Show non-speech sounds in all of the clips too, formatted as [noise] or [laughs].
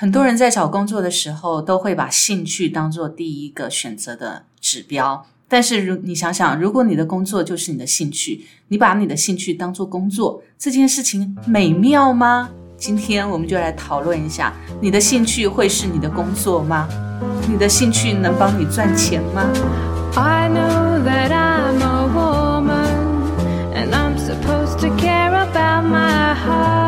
很多人在找工作的时候，都会把兴趣当做第一个选择的指标。但是，如你想想，如果你的工作就是你的兴趣，你把你的兴趣当做工作，这件事情美妙吗？今天我们就来讨论一下，你的兴趣会是你的工作吗？你的兴趣能帮你赚钱吗？I know that I'm a woman and I'm supposed to care about my heart.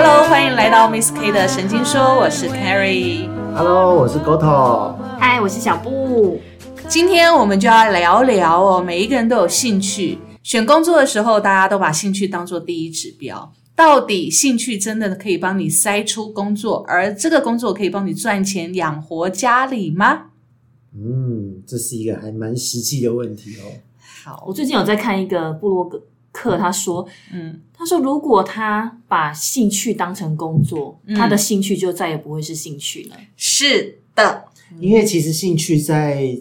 Hello，欢迎来到 Miss K 的神经说，我是 Carrie。Hello，我是 Goto。嗨，我是小布。今天我们就要聊聊哦，每一个人都有兴趣，选工作的时候，大家都把兴趣当做第一指标。到底兴趣真的可以帮你筛出工作，而这个工作可以帮你赚钱养活家里吗？嗯，这是一个还蛮实际的问题哦。好，我最近有在看一个布洛格课，他说，嗯，他说如果他把兴趣当成工作，嗯他的兴趣就再也不会是兴趣了。是的，因为其实兴趣在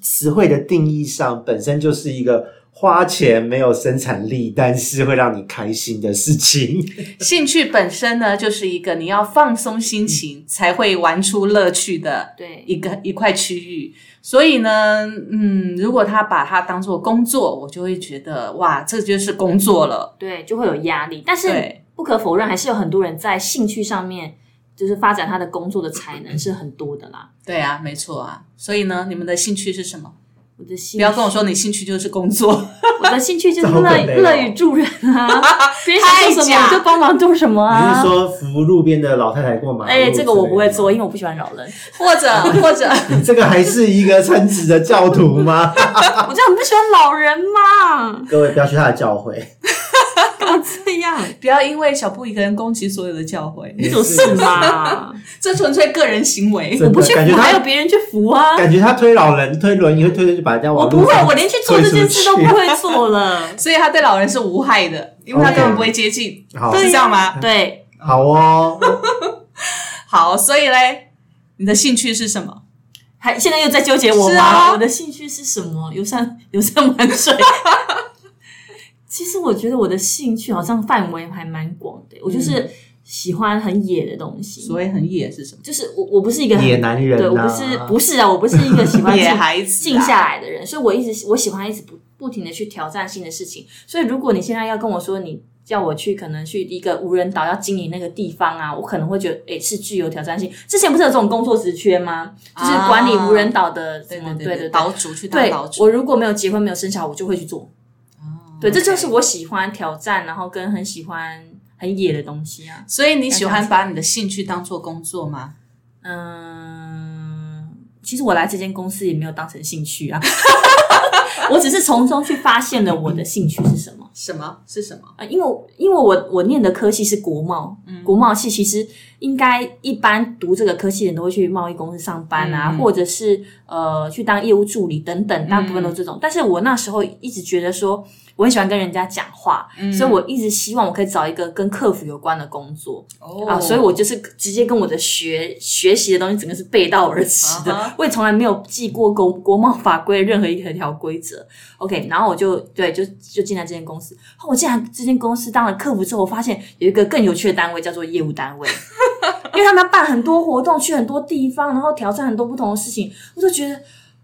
词汇的定义上本身就是一个花钱没有生产力，但是会让你开心的事情。[laughs] 兴趣本身呢，就是一个你要放松心情才会玩出乐趣的对，一个一块区域。所以呢，嗯，如果他把它当做工作，我就会觉得哇，这就是工作了。对，就会有压力。但是不可否认，还是有很多人在兴趣上面，就是发展他的工作的才能是很多的啦。对啊，没错啊。所以呢，你们的兴趣是什么？我的兴不要跟我说你兴趣就是工作。我的兴趣就是 [laughs] 乐乐于助人啊，[laughs] 别人想做什么我就帮忙做什么啊你啊是。说扶路边的老太太过马路？哎、这个我不会做，因为我不喜欢扰人。或者 [laughs] 或者你这个还是一个称职的教徒吗？我就很不喜欢老人嘛，各位不要去他的教诲。样？[laughs] 不要因为小布一个人攻击所有的教会，你有事吗？[laughs] 这纯粹个人行为。我不去扶，还有别人去扶啊！感觉他推老人、推轮椅会推推就把人家我不会我连去做这件事都不会做了。[laughs] 所以他对老人是无害的，因为他根本不会接近，好是这样吗？对，好哦。好，所以嘞，你的兴趣是什么？还现在又在纠结我吗？是啊我的兴趣是什么？游山游山玩水。其实我觉得我的兴趣好像范围还蛮广的，我就是喜欢很野的东西。所谓很野是什么？就是我我不是一个很野男人啊对我不是不是啊，我不是一个喜欢 [laughs] 野孩子啊静下来的人，所以我一直我喜欢一直不不停的去挑战新的事情。所以如果你现在要跟我说你叫我去可能去一个无人岛要经营那个地方啊，我可能会觉得诶是具有挑战性。之前不是有这种工作职缺吗？就是管理无人岛的什么、对对对对岛主去当岛，主。我如果没有结婚没有生小孩，我就会去做。哦对，这就是我喜欢挑战，然后跟很喜欢很野的东西啊。所以你喜欢把你的兴趣当做工作吗？嗯，其实我来这间公司也没有当成兴趣啊，[laughs] [laughs] 我只是从中去发现了我的兴趣是什么。什么是什么？啊，因为因为我我念的科系是国贸，嗯国贸系其实应该一般读这个科系的人都会去贸易公司上班啊，嗯或者是呃去当业务助理等等，大部分都这种。但是我那时候一直觉得说，我很喜欢跟人家讲话，所以我一直希望我可以找一个跟客服有关的工作。哦啊，所以我就是直接跟我的学学习的东西整个是背道而驰的啊我也从来没有记过国国贸法规任何一条规则。OK，然后我就对就就进来这间公司。后我进来这间公司当了客服之后，我发现有一个更有趣的单位叫做业务单位，[laughs] 因为他们要办很多活动，去很多地方，然后挑战很多不同的事情，我就觉得。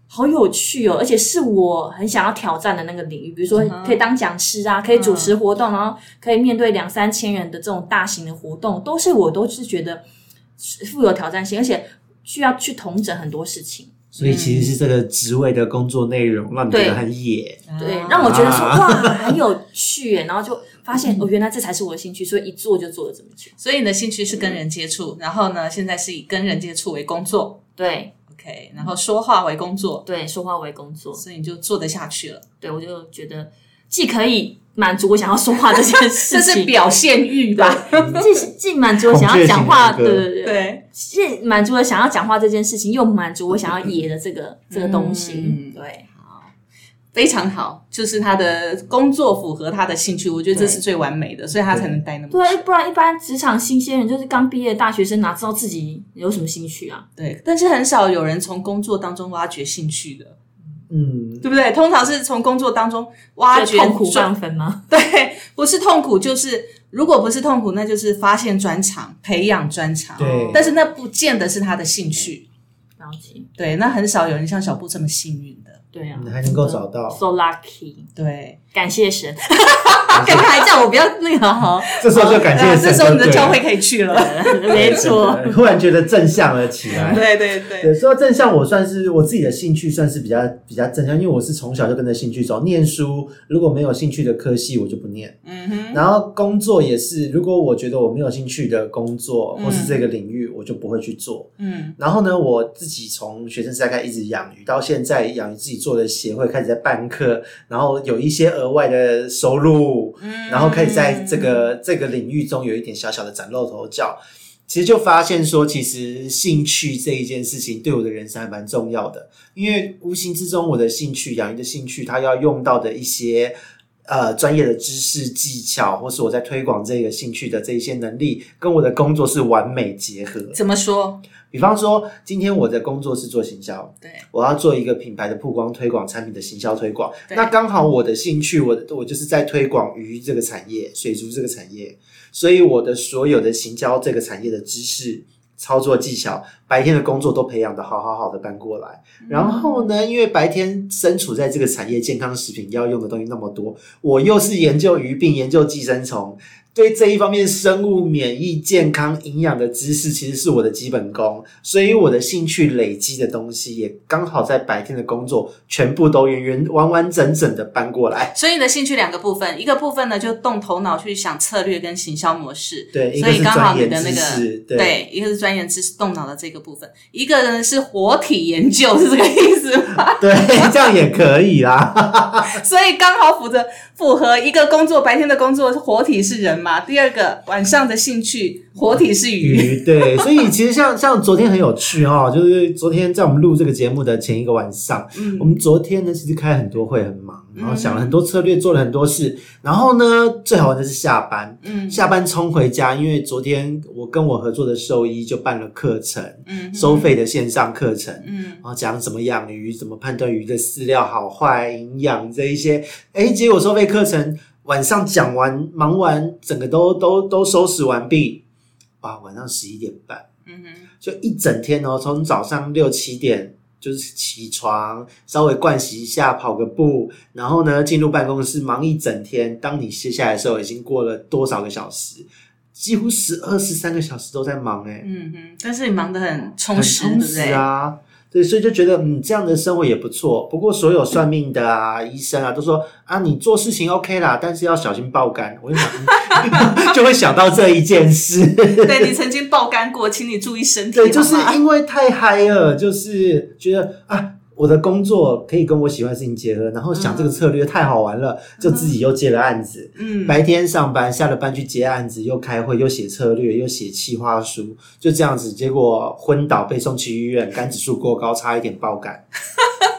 好有趣哦，而且是我很想要挑战的那个领域，比如说可以当讲师啊，可以主持活动，然后可以面对两三千人的这种大型的活动，都是我都是觉得是富有挑战性，而且需要去统整很多事情，所以其实是这个职位的工作内容让你觉得很野。对，啊让我觉得说哇很有趣耶，然后就发现 [laughs] 哦，原来这才是我的兴趣，所以一做就做了这么久。所以你的兴趣是跟人接触，然后呢，现在是以跟人接触为工作对，OK，然后说话为工作，对，说话为工作，所以你就做得下去了。对我就觉得既可以满足我想要说话这件事这情，[laughs] 是表现欲吧？既既满足我想要讲话，对对对，对，既满足了想要讲话这件事情，又满足我想要野的这个这个东西，嗯对。非常好，就是他的工作符合他的兴趣，我觉得这是最完美的，所以他才能待那么久。对，不然一般职场新鲜人就是刚毕业的大学生，哪知道自己有什么兴趣啊？对，但是很少有人从工作当中挖掘兴趣的，嗯，对不对？通常是从工作当中挖掘就痛苦赚分吗？[laughs] 对，不是痛苦就是如果不是痛苦，那就是发现专长、培养专长。对但是那不见得是他的兴趣。了解，对，那很少有人像小布这么幸运的。对啊。你，还能够找到，so lucky，对，感谢神，[laughs] 刚刚还叫我不要那个哈，这时候就感谢神这时候你的教会可以去了。[laughs] 没错，突然觉得正向了起来。[laughs] 对对对，对，说到正向，我算是我自己的兴趣算是比较比较正向，因为我是从小就跟着兴趣走。念书如果没有兴趣的科系，我就不念。嗯哼，然后工作也是，如果我觉得我没有兴趣的工作嗯。或是这个领域，我就不会去做。嗯。然后呢，我自己从学生时代开始一直养鱼，到现在养鱼自己做的协会开始在办课，然后有一些额外的收入，嗯然后开始在这个这个领域中有一点小小的崭露头角。其实就发现说，其实兴趣这一件事情对我的人生还蛮重要的，因为无形之中我的兴趣，养鱼的兴趣，它要用到的一些呃专业的知识技巧，或是我在推广这个兴趣的这一些能力，跟我的工作是完美结合。怎么说？比方说，今天我的工作是做行销，对，我要做一个品牌的曝光推广，产品的行销推广。那刚好我的兴趣，我我就是在推广鱼这个产业、水族这个产业，所以我的所有的行销这个产业的知识、操作技巧，白天的工作都培养的好好好的搬过来。然后呢，因为白天身处在这个产业，健康食品要用的东西那么多，我又是研究鱼病、研究寄生虫。对这一方面生物免疫、健康、营养的知识，其实是我的基本功，所以我的兴趣累积的东西，也刚好在白天的工作全部都圆圆完完整整的搬过来。所以你的兴趣两个部分，一个部分呢就动头脑去想策略跟行销模式，对，所以刚好你的那个，对对，一个是专业知识动脑的这个部分，一个呢是活体研究，是这个意思吗？[laughs] 对，这样也可以啦。[laughs] 所以刚好符合符合一个工作，白天的工作活体是人嘛，第二个晚上的兴趣活体是鱼。鱼对，所以其实像 [laughs] 像昨天很有趣哈、哦，就是昨天在我们录这个节目的前一个晚上，嗯。我们昨天呢其实开很多会，很忙，然后想了很多策略，做了很多事，然后呢最好玩的是下班，嗯。下班冲回家，因为昨天我跟我合作的兽医就办了课程，嗯收费的线上课程。嗯。然后讲怎么养鱼，怎么判断鱼的饲料好坏、营养这一些，哎，结果收费课程晚上讲完，忙完，整个都都都收拾完毕，哇，晚上十一点半，嗯哼就一整天哦，从早上六七点就是起床，稍微盥洗一下，跑个步，然后呢进入办公室忙一整天。当你歇下来的时候，已经过了多少个小时？几乎十二十三个小时都在忙哎、嗯哼，但是你忙得很充很实，充对不对？实啊。对，所以就觉得嗯，这样的生活也不错。不过所有算命的啊、医生啊，都说啊，你做事情 OK 啦，但是要小心爆肝。我就想，嗯 [laughs] [laughs] 就会想到这一件事。对你曾经爆肝过，请你注意身体。对，就是因为太嗨了，就是觉得啊，我的工作可以跟我喜欢的事情结合，然后想这个策略太好玩了，就自己又接了案子。嗯，白天上班，下了班去接案子，又开会，又写策略，又写企划书，就这样子，结果昏倒被送去医院，肝指数过高，差一点爆肝。[laughs]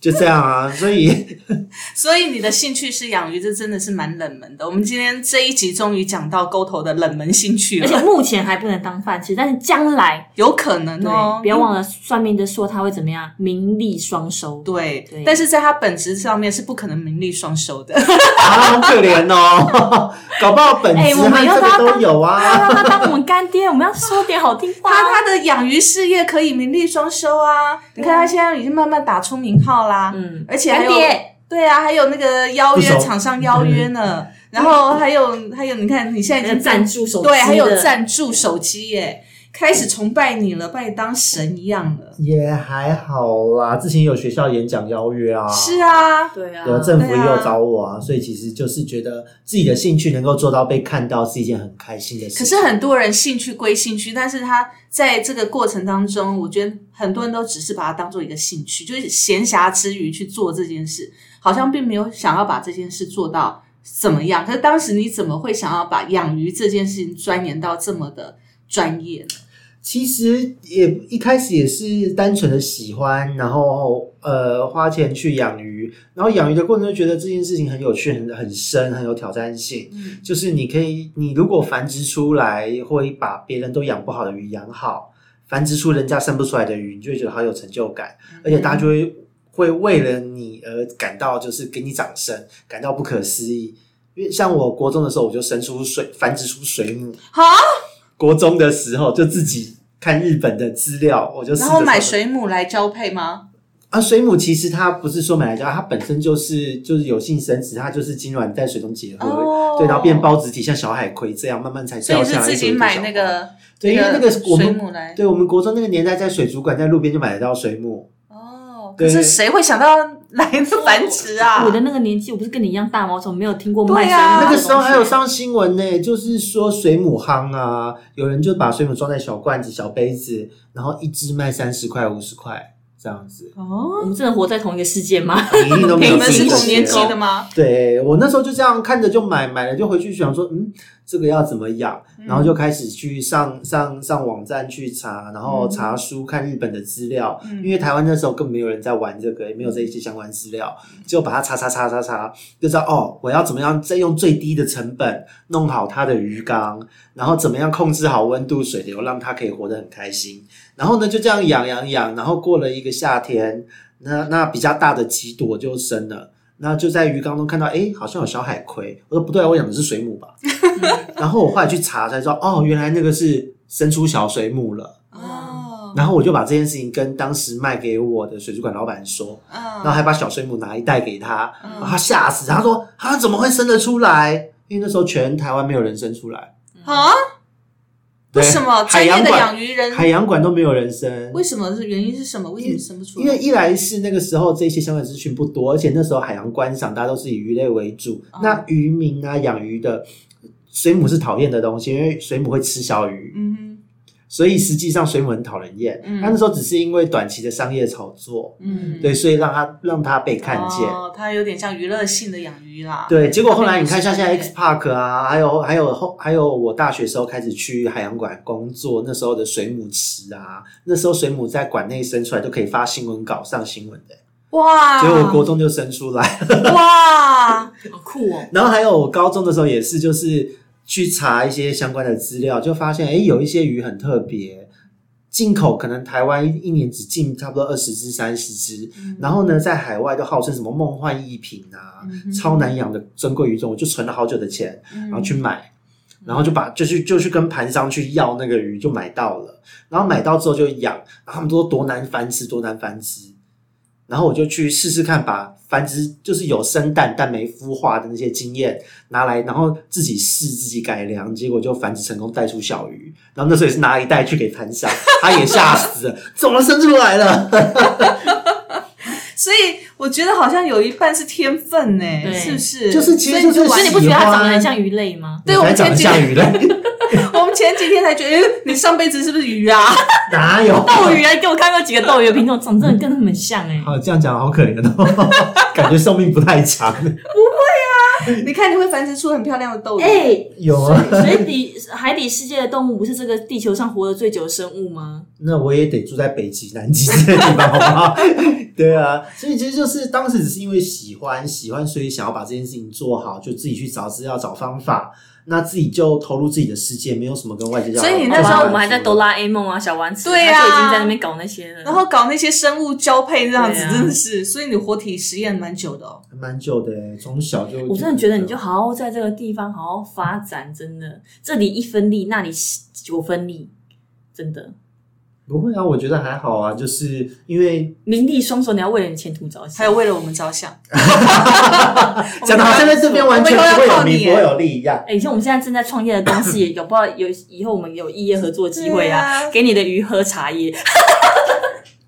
就这样啊，所以 [laughs] 所以你的兴趣是养鱼，这真的是蛮冷门的。我们今天这一集终于讲到沟头的冷门兴趣而且了，目前还不能当饭吃，但是将来有可能哦，，不要忘了算命的说他会怎么样，名利双收。对，对但是在他本职上面是不可能名利双收的。啊，好可怜哦，[laughs] 搞不好本哎我们要把它当个都有啊。他让他当我们干爹，我们要说点好听话。他他的养鱼事业可以名利双收啊！你看他现在已经慢慢打出名号啦，嗯。而且还有对啊，还有那个邀约厂商邀约呢，然后还有还有，你看你现在已经赞助手机对，还有赞助手机耶，开始崇拜你了，把你当神一样了。也还好啦，之前有学校演讲邀约啊，是啊，对啊，有政府也有找我啊，所以其实就是觉得自己的兴趣能够做到被看到，是一件很开心的事。可是很多人兴趣归兴趣，但是他在这个过程当中，我觉得很多人都只是把它当做一个兴趣，就是闲暇之余去做这件事，好像并没有想要把这件事做到怎么样。可是当时你怎么会想要把养鱼这件事情钻研到这么的专业呢？其实也一开始也是单纯的喜欢，然后呃花钱去养鱼，然后养鱼的过程就觉得这件事情很有趣、很很深、很有挑战性。嗯就是你可以，你如果繁殖出来，会把别人都养不好的鱼养好，繁殖出人家生不出来的鱼，你就会觉得好有成就感，而且大家就会会为了你而感到就是给你掌声，感到不可思议。因因为像我国中的时候，我就生出水繁殖出水母。好，国中的时候就自己看日本的资料，我就然后买水母来交配吗？啊，水母其实它不是说买来交，它本身就是就是有性生殖，它就是精卵在水中结合，哦对，然后变孢子体，像小海葵这样慢慢才所以掉下来。是自己买那，个，对，因为那个我们水母来。对我们国中那个年代，在水族馆在路边就买得到水母。可是谁会想到来繁殖啊？我的那个年纪，我不是跟你一样大吗？我怎么，没有听过对卖水啊那个时候还有上新闻呢，就是说水母夯啊，有人就把水母装在小罐子、小杯子，然后一只卖三十块、五十块这样子，哦，我们真的活在同一个世界吗？你一定都没有你们是同年纪的吗？对我那时候就这样看着就买，买了就回去想说，嗯，这个要怎么养，然后就开始去上上上网站去查，然后查书看日本的资料，因为台湾那时候根本没有人在玩这个，也没有这一些相关资料，就把它查查查查查，就知道哦，我要怎么样再用最低的成本弄好它的鱼缸，然后怎么样控制好温度、水流，让它可以活得很开心。然后呢，就这样养养养，然后过了一个夏天，那那比较大的几朵就生了。那就在鱼缸中看到，哎，好像有小海葵。我说不对啊，我养的是水母吧？[laughs] 然后我后来去查才知道，哦，原来那个是生出小水母了。哦，然后我就把这件事情跟当时卖给我的水族馆老板说，嗯然后还把小水母拿一袋给他，然后他吓死，他说他怎么会生得出来？因为那时候全台湾没有人生出来，啊？为什么海专业的洋馆养鱼人？海洋馆都没有人生？为什么是原因是什么？为什么生不出来？因为一来是那个时候这些相关资讯不多，而且那时候海洋观赏大家都是以鱼类为主，哦那渔民啊养鱼的水母是讨厌的东西，因为水母会吃小鱼，嗯所以实际上水母很讨人厌。嗯他那时候只是因为短期的商业炒作，哼嗯，对，所以让它让它被看见。哦，它有点像娱乐性的养鱼啦。对，结果后来你看，像现在 X Park 啊，还有还有后还有我大学时候开始去海洋馆工作，那时候的水母池啊，那时候水母在馆内生出来都可以发新闻稿上新闻的，哇，结果我国中就生出来，哇，好酷哦！[laughs] 然后还有我高中的时候也是，就是去查一些相关的资料，就发现诶有一些鱼很特别。进口可能台湾一年只进差不多二十只、三十只，然后呢，在海外都号称什么梦幻一品啊、超难养的珍贵鱼种，我就存了好久的钱，然后去买，然后就把就去就去跟盘商去要那个鱼，就买到了，然后买到之后就养，然后他们都说多难繁殖，多难繁殖，然后我就去试试看，把繁殖就是有生蛋但没孵化的那些经验拿来，然后自己试自己改良，结果就繁殖成功，带出小鱼。然后那时候也是拿一袋去给盘商，他也吓死了，[laughs] 怎么生出来了？[laughs] 所以我觉得好像有一半是天分呢，对是不是？就是其实就是所以你不觉得它长得很像鱼类吗？[laughs] 对我们前几像鱼类，[laughs] 我们前几天才觉得，欸你上辈子是不是鱼啊？[laughs] 哪有？斗鱼啊！给我看过几个斗鱼的品种，长得真的跟他们很像哎。好，这样讲好可怜哦，感觉寿命不太长。[laughs] 你看，你会繁殖出很漂亮的豆子。哎，有啊，水底海底世界的动物不是这个地球上活得最久的生物吗？那我也得住在北极、南极这些地方，好不好？[laughs] 对啊，所以其实就是当时只是因为喜欢，喜欢，所以想要把这件事情做好，就自己去找资料、找方法，那自己就投入自己的世界，没有什么跟外界交流。所以你那时候候我们还在哆啦 A 梦啊、小丸子，对啊就已经在那边搞那些了。然后搞那些生物交配这样子，啊真的是，所以你活体实验蛮久的哦。还蛮久的欸，从小就我真的觉得你就好好在这个地方好好发展，真的，这里一分力，那里九分力，真的不会啊，我觉得还好啊，就是因为名利双收，你要为了你前途着想。还有为了我们着想，[laughs] 讲的好像在这边完全不会有名不会有利一样。哎，像我们现在正在创业的公司，也有不好有以后我们有异业合作机会啊，啊给你的鱼喝茶叶。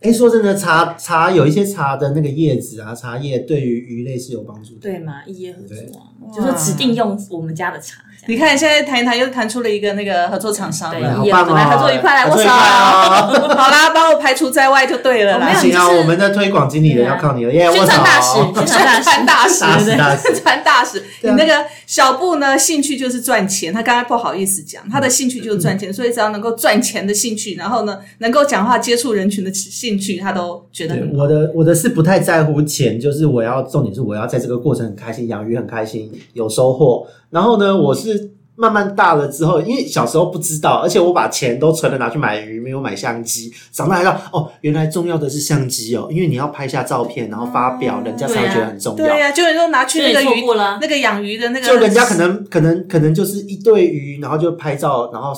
哎，说真的，茶茶有一些茶的那个叶子啊，茶叶对于鱼类是有帮助的。对嘛，一叶合作啊，就是指定用我们家的茶。你看现在谈一谈又谈出了一个那个合作厂商对了。好棒哦！来合作愉快来握手合作愉快哦！[laughs] 好啦，把我排除在外就对了啦。我们的推广经理人要靠你了，耶！宣传大使，宣传传大使，大使对大使宣传大使。[laughs] 你那个小布呢，兴趣就是赚钱。他刚才不好意思讲，他的兴趣就是赚钱，所以只要能够赚钱的兴趣，然后呢，能够讲话、接触人群的兴趣，他都觉得很。我的我的是不太在乎钱，就是我要重点是我要在这个过程很开心，养鱼很开心，有收获。然后呢，我是慢慢大了之后，因为小时候不知道，而且我把钱都存了拿去买鱼，没有买相机。长大才知道，哦，原来重要的是相机哦，因为你要拍下照片，然后发表，人家才会觉得很重要。对呀、就有人都拿去那个鱼那个养鱼的那个，就人家可能可能可能就是一对鱼，然后就拍照，然后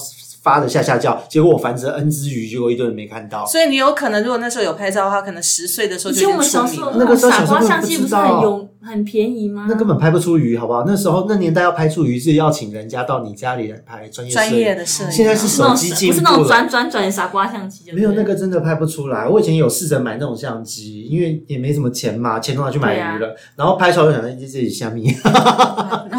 发的下下叫，结果我繁殖了 N 只鱼，结果一堆人没看到。所以你有可能，如果那时候有拍照的话，可能十岁的时候就我们。小时候那个时候傻瓜相机不是很有很便宜吗？那根本拍不出鱼，好不好？那时候那年代要拍出鱼是要请人家到你家里来拍专业摄影专业的摄影，现在是手机进步不是那种了转转转的傻瓜相机，就没有那个真的拍不出来。我以前有试着买那种相机，因为也没什么钱嘛，钱都拿去买鱼了。然后拍出来，我想在这里下面。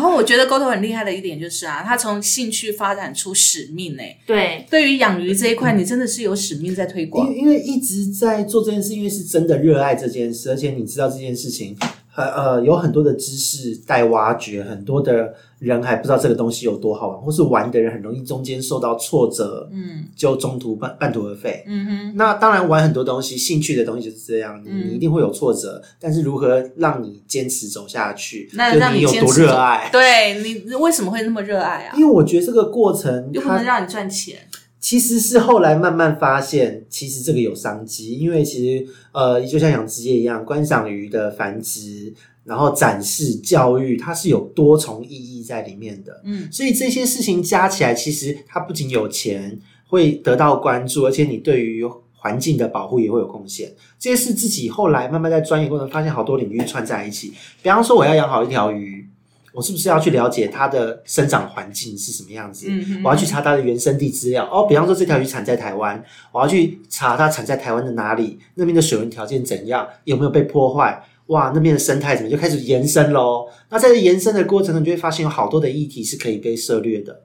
然后我觉得沟头很厉害的一点就是啊，他从兴趣发展出使命诶、对对于养鱼这一块，你真的是有使命在推因广。为因为一直在做这件事，因为是真的热爱这件事，而且你知道这件事情，呃呃，有很多的知识待挖掘，很多的人还不知道这个东西有多好玩，或是玩的人很容易中间受到挫折，嗯就中途半半途而废。嗯哼，那当然，玩很多东西，兴趣的东西就是这样，你嗯你一定会有挫折，但是如何让你坚持走下去，那就你有多热爱。对你为什么会那么热爱啊？因为我觉得这个过程，它又不能让你赚钱。其实是后来慢慢发现，其实这个有商机，因为其实呃，就像养殖业一样，观赏鱼的繁殖，然后展示、教育，它是有多重意义在里面的。嗯，所以这些事情加起来，其实它不仅有钱会得到关注，而且你对于环境的保护也会有贡献。这些是自己后来慢慢在钻研过程发现，好多领域串在一起。比方说，我要养好一条鱼，我是不是要去了解它的生长环境是什么样子？嗯我要去查它的原生地资料。哦，比方说这条鱼产在台湾，我要去查它产在台湾的哪里，那边的水文条件怎样，有没有被破坏。哇，那边的生态怎么就开始延伸喽？那在这延伸的过程中，你就会发现有好多的议题是可以被涉略的。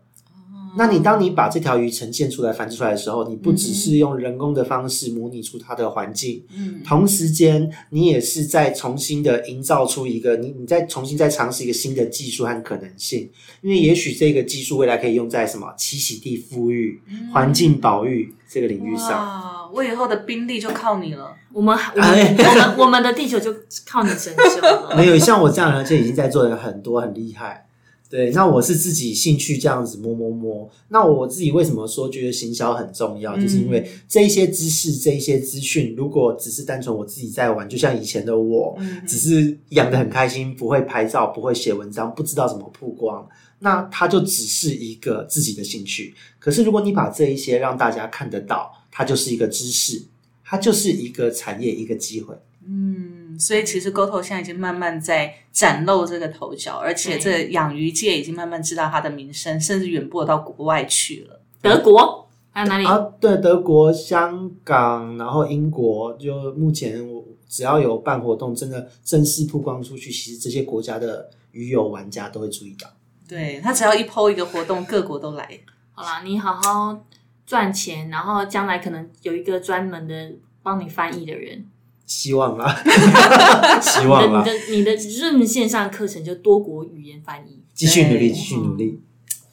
那你当你把这条鱼呈现出来、繁殖出来的时候，你不只是用人工的方式模拟出它的环境，嗯同时间你也是在重新的营造出一个你你再重新再尝试一个新的技术和可能性，因为也许这个技术未来可以用在什么栖息地富裕、环境保育这个领域上。哇，我以后的兵力就靠你了。我们我们哎我们我们的地球就靠你拯救了。[laughs] 没有像我这样的人，就已经在做的很多很厉害。对，那我是自己兴趣这样子摸摸摸。那我自己为什么说觉得行销很重要？就是因为这一些知识、这一些资讯，如果只是单纯我自己在玩，就像以前的我，嗯只是养的很开心，不会拍照，不会写文章，不知道怎么曝光，那它就只是一个自己的兴趣。可是如果你把这一些让大家看得到，它就是一个知识，它就是一个产业，一个机会。嗯，所以其实 GoTo 现在已经慢慢在崭露这个头角，而且对这养鱼界已经慢慢知道它的名声，甚至远播到国外去了。德国还有哪里？啊，对，德国、香港，然后英国，就目前我只要有办活动，真的正式曝光出去，其实这些国家的鱼友玩家都会注意到。对他只要一 PO 一个活动，各国都来。好啦，你好好赚钱，然后将来可能有一个专门的帮你翻译的人。希望啦，[laughs] 希望啦你的，你的你的 Zoom 线上课程就多国语言翻译，继续努力，继续努力。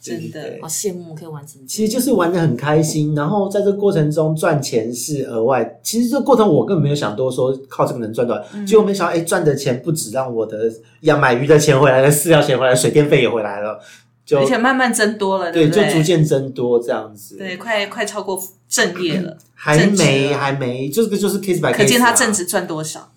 真的好羡慕可以完成。其实就是玩的很开心，然后在这个过程中赚钱是额外。其实这个过程我根本没有想多说靠这个能赚多少，结果没想到哎赚的钱不止让我的养买鱼的钱回来了，饲料钱回来了，水电费也回来了，就而且慢慢增多了，对，不对？就逐渐增多这样子。对，快快超过正业了，还没还没，这个就是 case by case，、啊、可见他正值赚多少。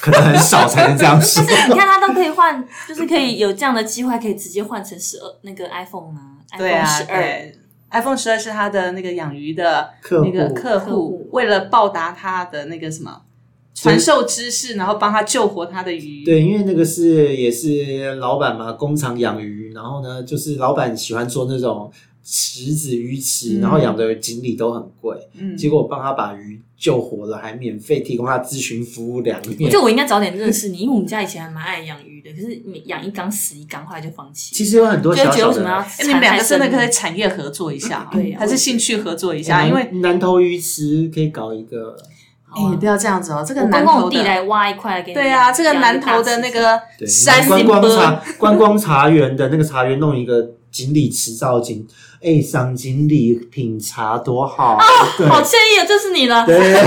可能很少才能这样说。[laughs] 你看他都可以换，就是可以有这样的机会，可以直接换成十二那个 iPhone 啊对，iPhone 啊，十二。对，iPhone 十二是他的那个养鱼的客户那个客户，为了报答他的那个什么传授知识，然后帮他救活他的鱼。对，因为那个是也是老板嘛，工厂养鱼，然后呢，就是老板喜欢做那种池子鱼池，嗯然后养的锦鲤都很贵，嗯，结果我帮他把鱼救活了，还免费提供他咨询服务两我年觉。得我应该早点认识你，因为我们家以前还蛮爱养鱼的，可是你养一缸死一缸，后来就放弃。其实有很多就小小觉得为什么你们两个真的可以以产业合作一下啊，对 [laughs] 啊还是兴趣合作一下？因为南南头鱼池可以搞一个，哎，不要这样子哦，这个我南头的，地来挖一块给你。对啊，这个南头的那个对，山观光茶观光茶园的那个茶园弄一个锦鲤池造景，哎，赏锦鲤品茶多好，对好惬意啊，这是你了。对，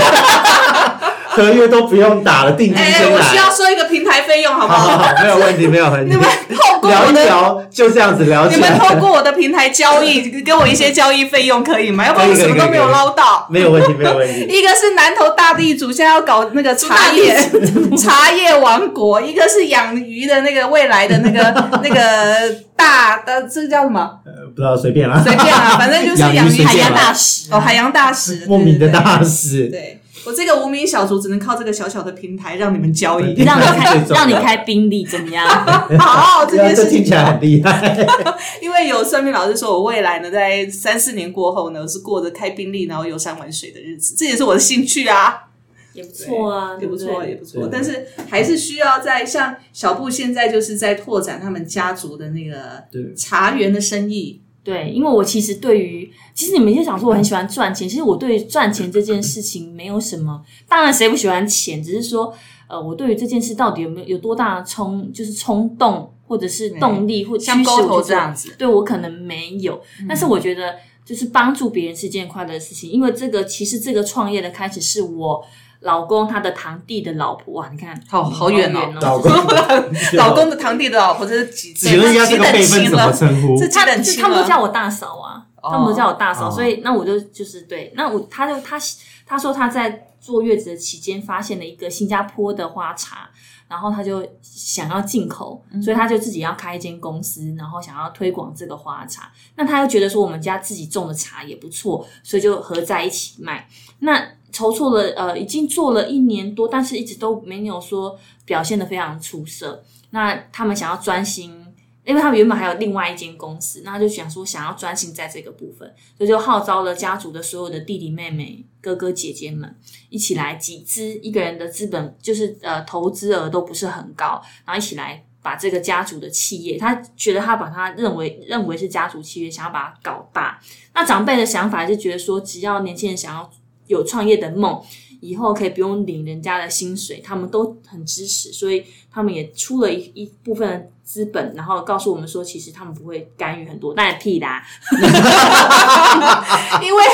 [laughs] 合约都不用打了，定金哎、先来。我需要收一个平台费用，好不好好好？好，没有问题，没有问题。你们透过聊，一聊，就这样子聊你起来，们透过我的平台交易，给我一些交易费用可以吗？[laughs] 要不然我什么都没有捞到。没有问题，没有问题。[laughs] 一个是南投大地主，现在要搞那个茶叶 [laughs] 茶叶王国；一个是养鱼的那个未来的那个那个大的，这个叫什么？呃不知道，随便啦。随便啦，反正就是养鱼海洋大使哦，海洋大使，莫名的大使，对我这个无名小卒只能靠这个小小的平台让你们交易。对让你开让你开宾利怎么样？[laughs] 好，这件事情听起来很厉害。[laughs] 因为有算命老师说我未来呢，在三四年过后呢，是过着开宾利然后游山玩水的日子，这也是我的兴趣啊。也不错啊，也不错，也不错。但是还是需要在像小布现在就是在拓展他们家族的那个对茶园的生意。对，因为我其实对于，其实你们就想说我很喜欢赚钱，其实我对于赚钱这件事情没有什么，当然谁不喜欢钱，只是说，呃，我对于这件事到底有没有有多大的冲，就是冲动或者是动力或驱使像沟头我这样子，对我可能没有，但是我觉得就是帮助别人是件快乐的事情，因为这个其实这个创业的开始是我老公他的堂弟的老婆哇，你看好好远哦。[laughs] 老公，老公的堂弟的老婆，这是几？请问一下这个辈分怎么称呼？这？几他就等亲了？他们都叫我大嫂啊，哦他们都叫我大嫂，哦所以那我就就是对，那我他就他他说他在坐月子的期间发现了一个新加坡的花茶，然后他就想要进口，嗯所以他就自己要开一间公司，然后想要推广这个花茶。那他又觉得说我们家自己种的茶也不错，所以就合在一起卖。那筹措了呃，已经做了一年多，但是一直都没有说表现的非常出色。那他们想要专心。因为他们原本还有另外一间公司，那他就想说想要专心在这个部分，所以就号召了家族的所有的弟弟妹妹、哥哥姐姐们一起来集资，一个人的资本就是呃投资额都不是很高，然后一起来把这个家族的企业，他觉得他把他认为认为是家族企业，想要把它搞大。那长辈的想法是觉得说，只要年轻人想要有创业的梦，以后可以不用领人家的薪水，他们都很支持，所以他们也出了一一部分的资本，然后告诉我们说，其实他们不会干预很多，当然屁啦，[laughs] 因为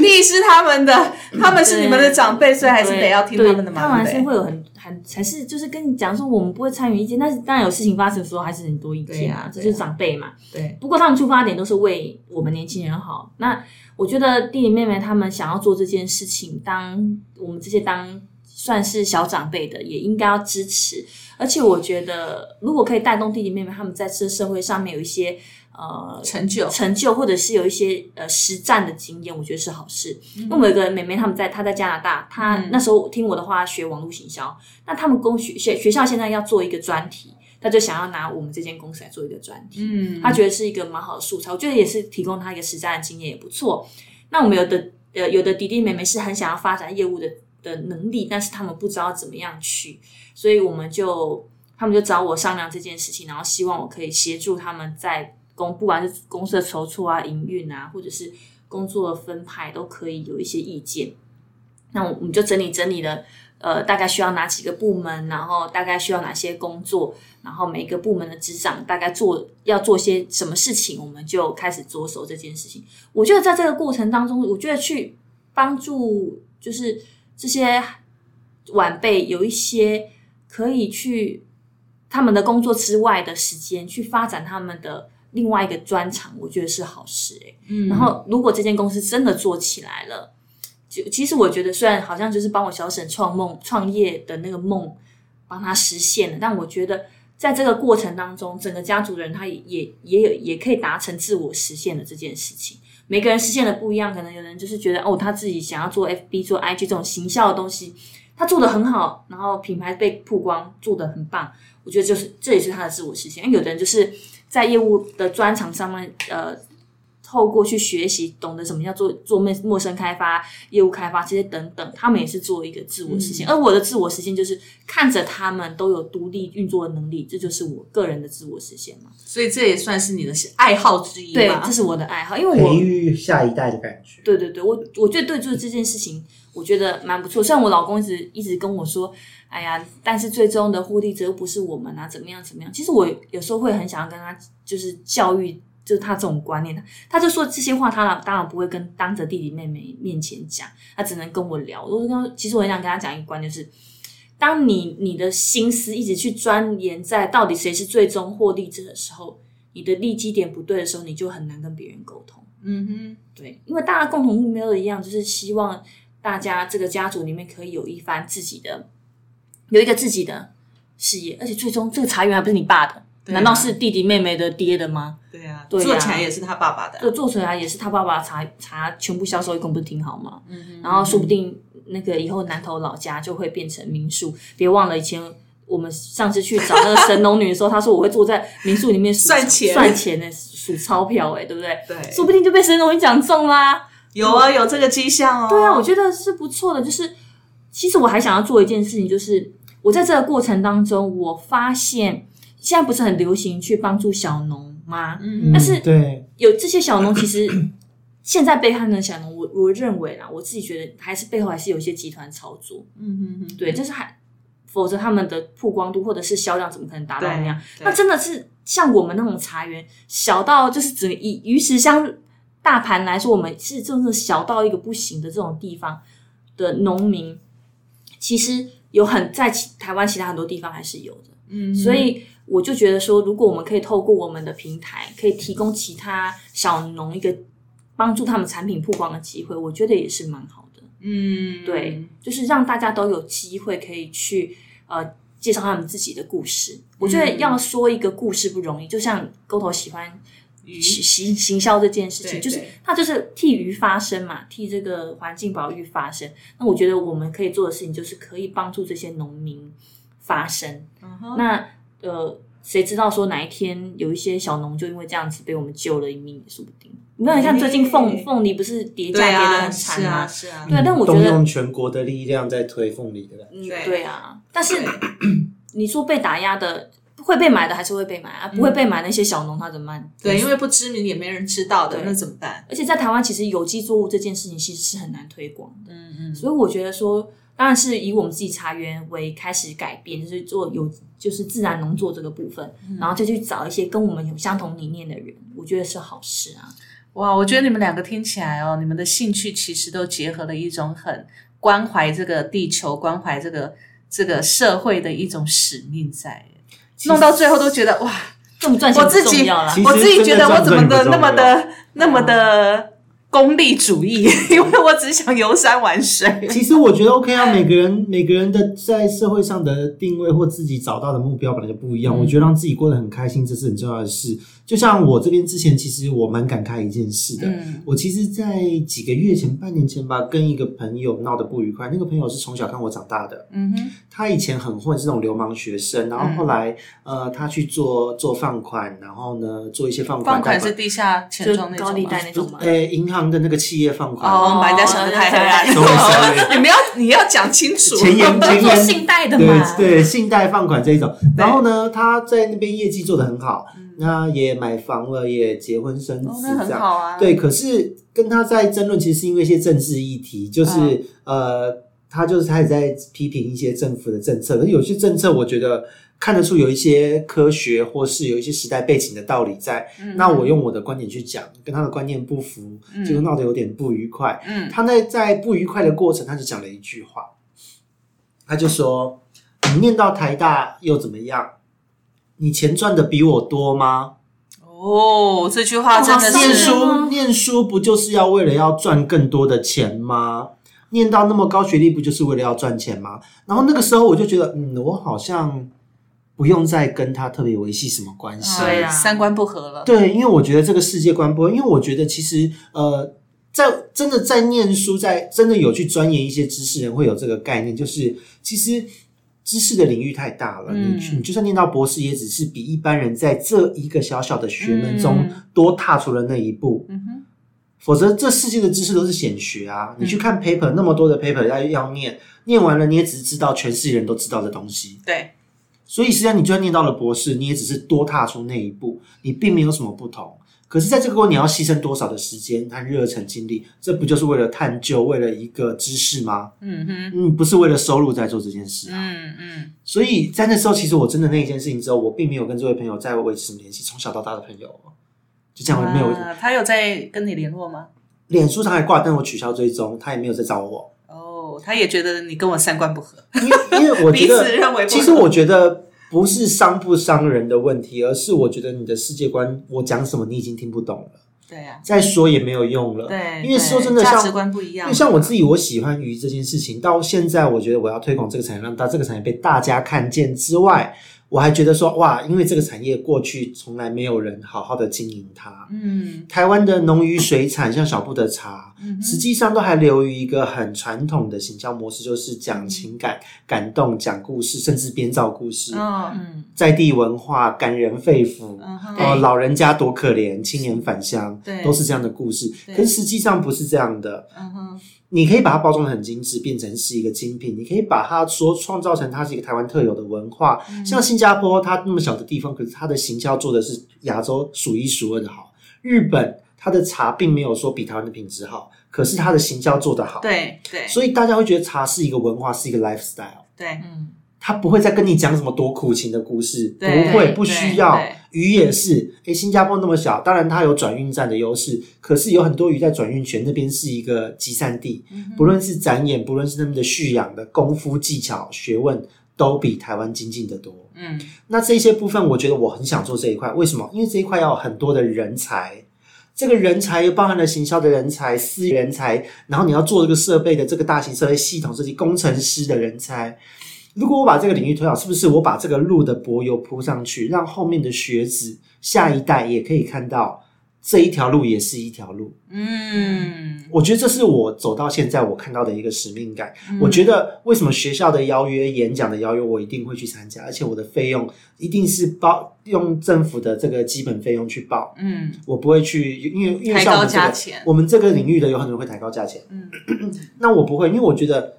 你是他们的，他们是你们的长辈，所以还是得要听他们的嘛，当然对不对？是会有很很还是就是跟你讲说我们不会参与意见，但是当然有事情发生的时候还是很多意见啊，这对啊就是长辈嘛。对，不过他们出发点都是为我们年轻人好。那我觉得弟弟妹妹他们想要做这件事情，当我们这些当算是小长辈的，也应该要支持。而且我觉得，如果可以带动弟弟妹妹他们在这社会上面有一些呃成就成就，或者是有一些呃实战的经验，我觉得是好事。因为我有一个妹妹，他们在她在加拿大，她嗯那时候听我的话学网络行销，那他们公学学学校现在要做一个专题，他就想要拿我们这间公司来做一个专题。嗯，他觉得是一个蛮好的素材，我觉得也是提供他一个实战的经验也不错。那我们有的呃有的弟弟妹妹是很想要发展业务的的能力，但是他们不知道怎么样去，所以我们就他们就找我商量这件事情，然后希望我可以协助他们在不管是公司的筹措啊、营运啊，或者是工作分派，都可以有一些意见。那我们就整理整理了，呃，大概需要哪几个部门，然后大概需要哪些工作，然后每个部门的职掌大概做要做些什么事情，我们就开始着手这件事情。我觉得在这个过程当中，我觉得去帮助就是这些晚辈有一些可以去他们的工作之外的时间去发展他们的另外一个专长，我觉得是好事诶、嗯然后，如果这间公司真的做起来了，就其实我觉得，虽然好像就是帮我小沈创梦创业的那个梦帮他实现了，但我觉得在这个过程当中，整个家族的人他也也也有也可以达成自我实现的这件事情。每个人实现的不一样，可能有人就是觉得哦，他自己想要做 FB 做 IG 这种行销的东西，他做的很好，然后品牌被曝光，做的很棒。我觉得就是这也是他的自我实现。因为有的人就是在业务的专长上面，呃，透过去学习，懂得什么叫做做陌陌生开发、业务开发这些等等，他们也是做一个自我实现。而我的自我实现就是看着他们都有独立运作的能力，这就是我个人的自我实现嘛。所以这也算是你的爱好之一对，吧这是我的爱好，因为我培育下一代的感觉。对对对，我我觉得对就是这件事情，我觉得蛮不错。虽然我老公一直一直跟我说，哎呀，但是最终的获利者又不是我们啊，怎么样怎么样。其实我有时候会很想要跟他就是教育就是他这种观念，他就说这些话，他当然不会跟当着弟弟妹妹面前讲，他只能跟我聊。我就跟，其实我很想跟他讲一个观念，就是当你你的心思一直去钻研在到底谁是最终获利者的时候，你的利基点不对的时候，你就很难跟别人沟通。嗯哼对，因为大家共同目标都一样，就是希望大家这个家族里面可以有一番自己的，有一个自己的事业，而且最终这个茶园还不是你爸的，对啊难道是弟弟妹妹的爹的吗？对啊，对啊做起来也是他爸爸的啊。这做出来也是他爸爸茶茶全部销售一空，不是挺好吗？嗯然后说不定那个以后南头老家就会变成民宿。别忘了以前我们上次去找那个神农女的时候，她说我会坐在民宿里面数算钱算钱的数钞票，哎，对不对？对说不定就被神农女讲中啦。有啊，有这个迹象哦。对啊，我觉得是不错的。就是其实我还想要做一件事情，就是我在这个过程当中，我发现现在不是很流行去帮助小农吗？嗯但是对，有这些小农，其实 [clears throat] 现在被害的小农，我我认为啦，我自己觉得还是背后还是有一些集团操作，嗯嗯嗯，对，就是还否则他们的曝光度或者是销量怎么可能达到那样？那真的是像我们那种茶园，小到就是只以鱼池乡大盘来说，我们是真的小到一个不行的这种地方的农民，其实有很在其台湾其他很多地方还是有的。嗯，所以我就觉得说，如果我们可以透过我们的平台，可以提供其他小农一个帮助他们产品曝光的机会，我觉得也是蛮好的。嗯，对，就是让大家都有机会可以去呃介绍他们自己的故事。我觉得要说一个故事不容易，就像沟头喜欢鱼行行行销这件事情，就是对对他就是替鱼发声嘛，替这个环境保育发声。那我觉得我们可以做的事情，就是可以帮助这些农民发声。那呃，谁知道说哪一天有一些小农就因为这样子被我们救了一命也说不定。你看，像最近凤凤梨不是跌价对跌得啊，很惨是啊吗？是啊，对，但我觉得动用全国的力量在推凤梨的感觉。嗯，对对啊，但是你说被打压的会被买的还是会被买啊，不会被买那些小农他怎么办？对，因为不知名也没人知道的，那怎么办？而且在台湾，其实有机作物这件事情其实是很难推广的，嗯嗯，所以我觉得说，当然是以我们自己茶园为开始改变，就是做有就是自然农作这个部分，然后就去找一些跟我们有相同理念的人，我觉得是好事啊。哇，我觉得你们两个听起来哦，你们的兴趣其实都结合了一种很关怀这个地球、关怀这个这个社会的一种使命在，弄到最后都觉得哇，这么赚钱我自己我自己觉得我怎么的那么的那么的功利主义，[laughs] 因为我只想游山玩水。其实我觉得 OK 啊，每个人 [laughs] 每个人的在社会上的定位或自己找到的目标本来就不一样。嗯我觉得让自己过得很开心，这是很重要的事。就像我这边之前，其实我蛮感慨一件事的。嗯我其实，在几个月前、半年前吧，跟一个朋友闹得不愉快。那个朋友是从小看我长大的，嗯哼，他以前很混，是那种流氓学生，然后后来、呃，他去做做放款，然后呢做一些放款贷放款是地下钱庄那种吗高利贷那种吗？呃银行的那个企业放款。哦，把人家想的太黑暗了。你们要你要讲清楚。前言前做言信贷的嘛，对对，信贷放款这一种。然后呢，他在那边业绩做得很好，那也买房了，也结婚生哦，子这样。好啊。对，可是跟他在争论，其实是因为一些政治议题，就是、嗯呃，他就是开始在批评一些政府的政策，可是有些政策我觉得看得出有一些科学或是有一些时代背景的道理在。嗯那我用我的观点去讲，跟他的观念不符，嗯结果闹得有点不愉快。嗯他那在不愉快的过程，他就讲了一句话，他就说：“你念到台大又怎么样？你钱赚的比我多吗？哦，这句话真的是伤人吗书念书不就是要为了要赚更多的钱吗？念到那么高学历不就是为了要赚钱吗？然后那个时候我就觉得，嗯，我好像不用再跟他特别维系什么关系。对啊三观不合了。对，因为我觉得这个世界观不合，因为我觉得其实呃，在真的在念书，在真的有去钻研一些知识人会有这个概念，就是其实知识的领域太大了，嗯你去你就算念到博士，也只是比一般人在这一个小小的学门中嗯多踏出了那一步。嗯哼，否则，这世界的知识都是显学啊！你去嗯看 paper，那么多的 paper 要要念，念完了你也只是知道全世界人都知道的东西。对，所以实际上你就算念到了博士，你也只是多踏出那一步，你并没有什么不同。可是，在这个过程，你要牺牲多少的时间和热忱精力？这不就是为了探究，为了一个知识吗？嗯哼，嗯，不是为了收入在做这件事啊。嗯嗯，所以在那时候，其实我真的那一件事情之后，我并没有跟这位朋友再维持什么联系，从小到大的朋友。就这样没有。啊他有在跟你联络吗？脸书上还挂但，我取消追踪，他也没有在找我，哦，他也觉得你跟我三观不合，因为因为我觉 [laughs] 彼得此认为不合其实我觉得不是伤不伤人的问题，而是我觉得你的世界观，我讲什么你已经听不懂了，对啊、再说也没有用了。对，因为说真的，像价值观不一样，因为像我自己，我喜欢鱼这件事情，到现在我觉得我要推广这个产业，让大这个产业被大家看见之外，我还觉得说哇，因为这个产业过去从来没有人好好的经营它。嗯。台湾的农渔水产，像小布的茶，实际上都还流于一个很传统的行销模式，就是讲情感、感动、讲故事，甚至编造故事，嗯嗯，在地文化感人肺腑。嗯老人家多可怜，青年返乡对，都是这样的故事。可是实际上不是这样的。嗯哼你可以把它包装的很精致，变成是一个精品。你可以把它说创造成它是一个台湾特有的文化。嗯像新加坡，它那么小的地方，可是它的行销做的是亚洲数一数二的好。日本，它的茶并没有说比台湾的品质好，可是它的行销做得好。，对对所以大家会觉得茶是一个文化，是一个 lifestyle。对嗯，他不会再跟你讲什么多苦情的故事，不会，不需要对。鱼也是，诶，新加坡那么小，当然它有转运站的优势，可是有很多鱼在转运权那边是一个集散地，不论是展演，不论是他们的蓄养的功夫、技巧、学问，都比台湾精进的多。嗯那这些部分，我觉得我很想做这一块，为什么？因为这一块要有很多的人才。这个人才又包含了行销的人才、私人才，然后你要做这个设备的这个大型设备系统设计、工程师的人才。如果我把这个领域推好，是不是我把这个路的柏油铺上去，让后面的学子、下一代也可以看到这一条路也是一条路？嗯。我觉得这是我走到现在我看到的一个使命感。嗯。我觉得为什么学校的邀约、演讲的邀约，我一定会去参加，而且我的费用一定是报用政府的这个基本费用去报，嗯。我不会去，因为因为像我们这个我们这个领域的有很多人会抬高价钱，嗯。[clears throat] 那我不会，因为我觉得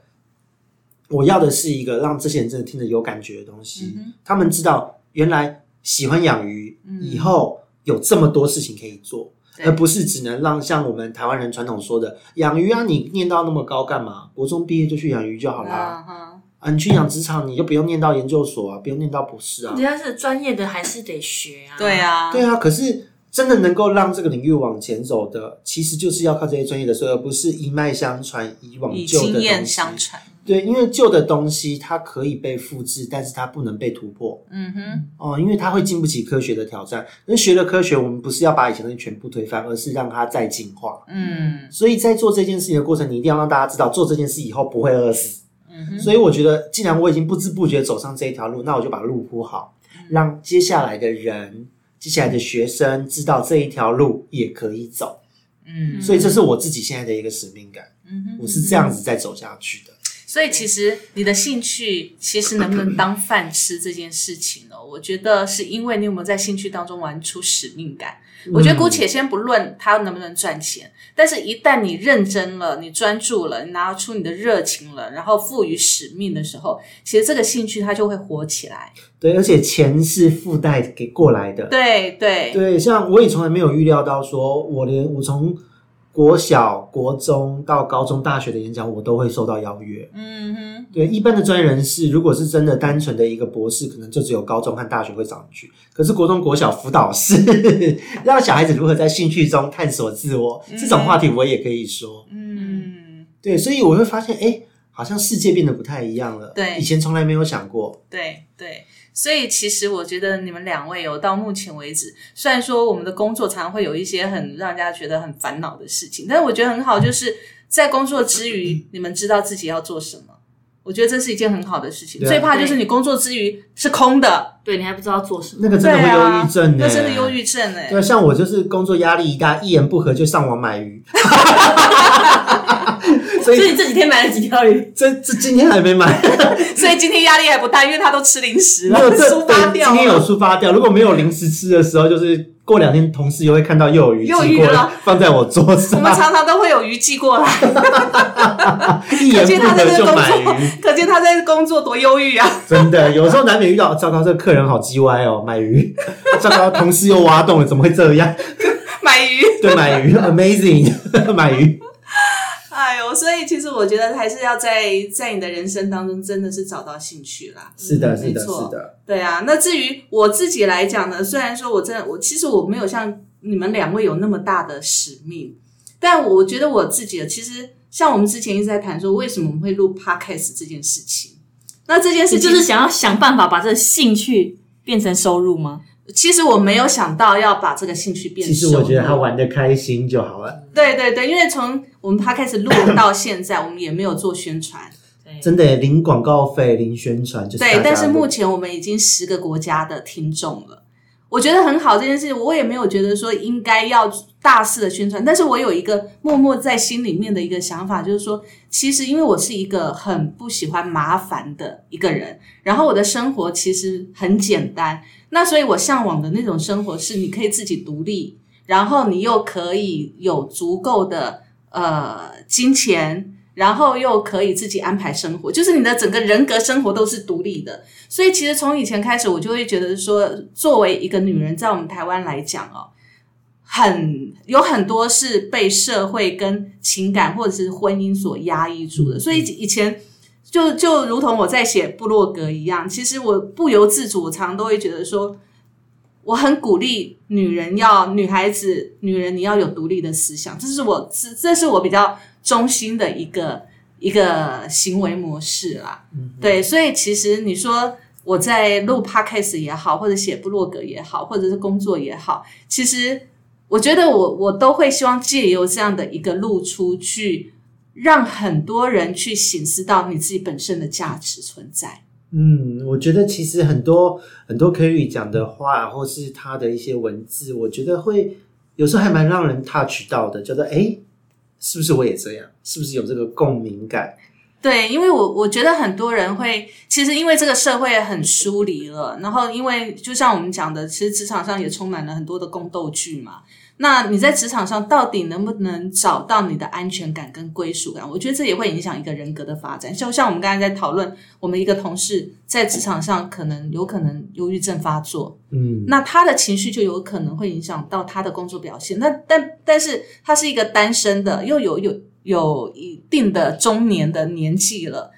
我要的是一个让这些人真的听得有感觉的东西，嗯他们知道原来喜欢养鱼，嗯以后有这么多事情可以做。而不是只能让像我们台湾人传统说的养鱼啊，你念到那么高干嘛？国中毕业就去养鱼就好啦。啊，你去养殖场，你就不用念到研究所啊，不用念到博士啊人。家是专业的，还是得学啊。对，啊对啊，可是真的能够让这个领域往前走的，其实就是要靠这些专业的，所以而不是一脉相传、以往以旧的经验。相传，对，因为旧的东西它可以被复制，但是它不能被突破嗯哼哦，因为它会经不起科学的挑战。那学了科学，我们不是要把以前的东西全部推翻，而是让它再进化。嗯所以在做这件事情的过程，你一定要让大家知道，做这件事以后不会饿死。嗯哼所以我觉得，既然我已经不知不觉走上这一条路，那我就把路铺好，让接下来的人、接下来的学生知道这一条路也可以走。嗯所以这是我自己现在的一个使命感，嗯哼我是这样子在走下去的。所以其实你的兴趣其实能不能当饭吃这件事情呢？我觉得是因为你有没有在兴趣当中玩出使命感。我觉得姑且先不论它能不能赚钱，但是一旦你认真了，你专注了，你拿出你的热情了，然后赋予使命的时候，其实这个兴趣它就会活起来。对，而且钱是附带给过来的。对对对，像我也从来没有预料到，说我连我从国小、国中到高中、大学的演讲，我都会受到邀约。嗯哼，对一般的专业人士，如果是真的单纯的一个博士，可能就只有高中和大学会找你去。可是国中、国小辅导室，[laughs] 让小孩子如何在兴趣中探索自我，这种话题我也可以说。嗯，对，所以我会发现，哎，好像世界变得不太一样了。对以前从来没有想过。对对。所以其实我觉得你们两位有到目前为止，虽然说我们的工作常常会有一些很让人家觉得很烦恼的事情，但是我觉得很好，就是在工作之余，你们知道自己要做什么。我觉得这是一件很好的事情。啊最怕就是你工作之余是空的，对你还不知道做什么。那个真的会忧郁症呢、那真的忧郁症哎、对啊，像我就是工作压力一大，一言不合就上网买鱼，[laughs] 所以所以你这几天买了几条鱼？这这今天还没买，[laughs] 所以今天压力还不大，因为他都吃零食了今天有了。抒发掉。如果没有零食吃的时候，就是过两天同事又会看到又有鱼寄过来放在我桌上我上，们常常都会有鱼寄过来，[laughs] 一言可见不合就他在这个工买鱼。作，可见他在工作多忧郁啊！真的，有时候难免遇到，糟糕，这个客人好叽歪哦，买鱼，糟糕，同事又挖洞了，怎么会这样？买鱼，对，买鱼，amazing，买鱼，哎呦，所以其实我觉得还是要在在你的人生当中，真的是找到兴趣啦。是的，是的，没错是的，对啊，那至于我自己来讲呢，虽然说我真的我其实我没有像你们两位有那么大的使命。但我觉得我自己的，其实像我们之前一直在谈说，为什么我们会录 podcast 这件事情。那这件事情就是想要想办法把这个兴趣变成收入吗？其实我没有想到要把这个兴趣变其收入。实我觉得他玩的开心就好了。对对对，因为从我们他开始录到现在，我们也没有做宣传。真的零广告费、零宣传，就是对，但是目前我们已经十个国家的听众了，我觉得很好。这件事情我也没有觉得说应该要大肆的宣传，但是我有一个默默在心里面的一个想法，就是说，其实因为我是一个很不喜欢麻烦的一个人，然后我的生活其实很简单，那所以我向往的那种生活是你可以自己独立，然后你又可以有足够的呃金钱，然后又可以自己安排生活，就是你的整个人格生活都是独立的。所以其实从以前开始，我就会觉得说，作为一个女人，在我们台湾来讲哦，很有很多是被社会跟情感或者是婚姻所压抑住的。所以以前就就如同我在写部落格一样，其实我不由自主，我常常都会觉得说，我很鼓励女人要女孩子，女人你要有独立的思想，这是我这这是我比较中心的一个一个行为模式啦。对，所以其实你说我在录 podcast 也好，或者写部落格也好，或者是工作也好，其实我觉得我我都会希望借由这样的一个露出去，让很多人去醒思到你自己本身的价值存在。嗯，我觉得其实很多很多可以讲的话，或是他的一些文字，我觉得会有时候还蛮让人 touch 到的，叫做诶，是不是我也这样？是不是有这个共鸣感？对，因为我我觉得很多人会，其实因为这个社会很疏离了，然后因为就像我们讲的，其实职场上也充满了很多的宫斗剧嘛。那你在职场上到底能不能找到你的安全感跟归属感？我觉得这也会影响一个人格的发展。就像我们刚才在讨论，我们一个同事在职场上可能有可能忧郁症发作，嗯，那他的情绪就有可能会影响到他的工作表现。那但但是他是一个单身的，又有有有一定的中年的年纪了。